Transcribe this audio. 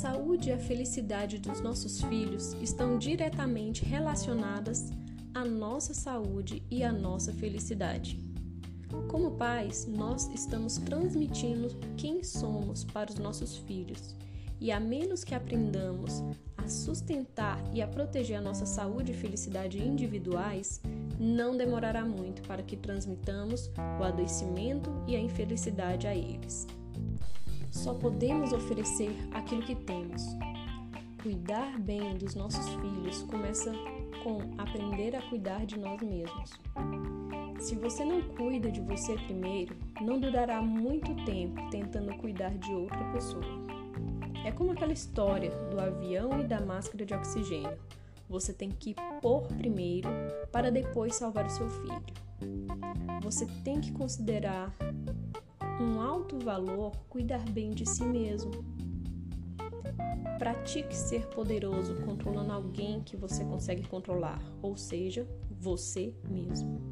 saúde e a felicidade dos nossos filhos estão diretamente relacionadas à nossa saúde e à nossa felicidade. Como pais, nós estamos transmitindo quem somos para os nossos filhos, e a menos que aprendamos a sustentar e a proteger a nossa saúde e felicidade individuais, não demorará muito para que transmitamos o adoecimento e a infelicidade a eles. Só podemos oferecer aquilo que temos. Cuidar bem dos nossos filhos começa com aprender a cuidar de nós mesmos. Se você não cuida de você primeiro, não durará muito tempo tentando cuidar de outra pessoa. É como aquela história do avião e da máscara de oxigênio. Você tem que pôr primeiro para depois salvar o seu filho. Você tem que considerar um alto valor cuidar bem de si mesmo. Pratique ser poderoso controlando alguém que você consegue controlar, ou seja, você mesmo.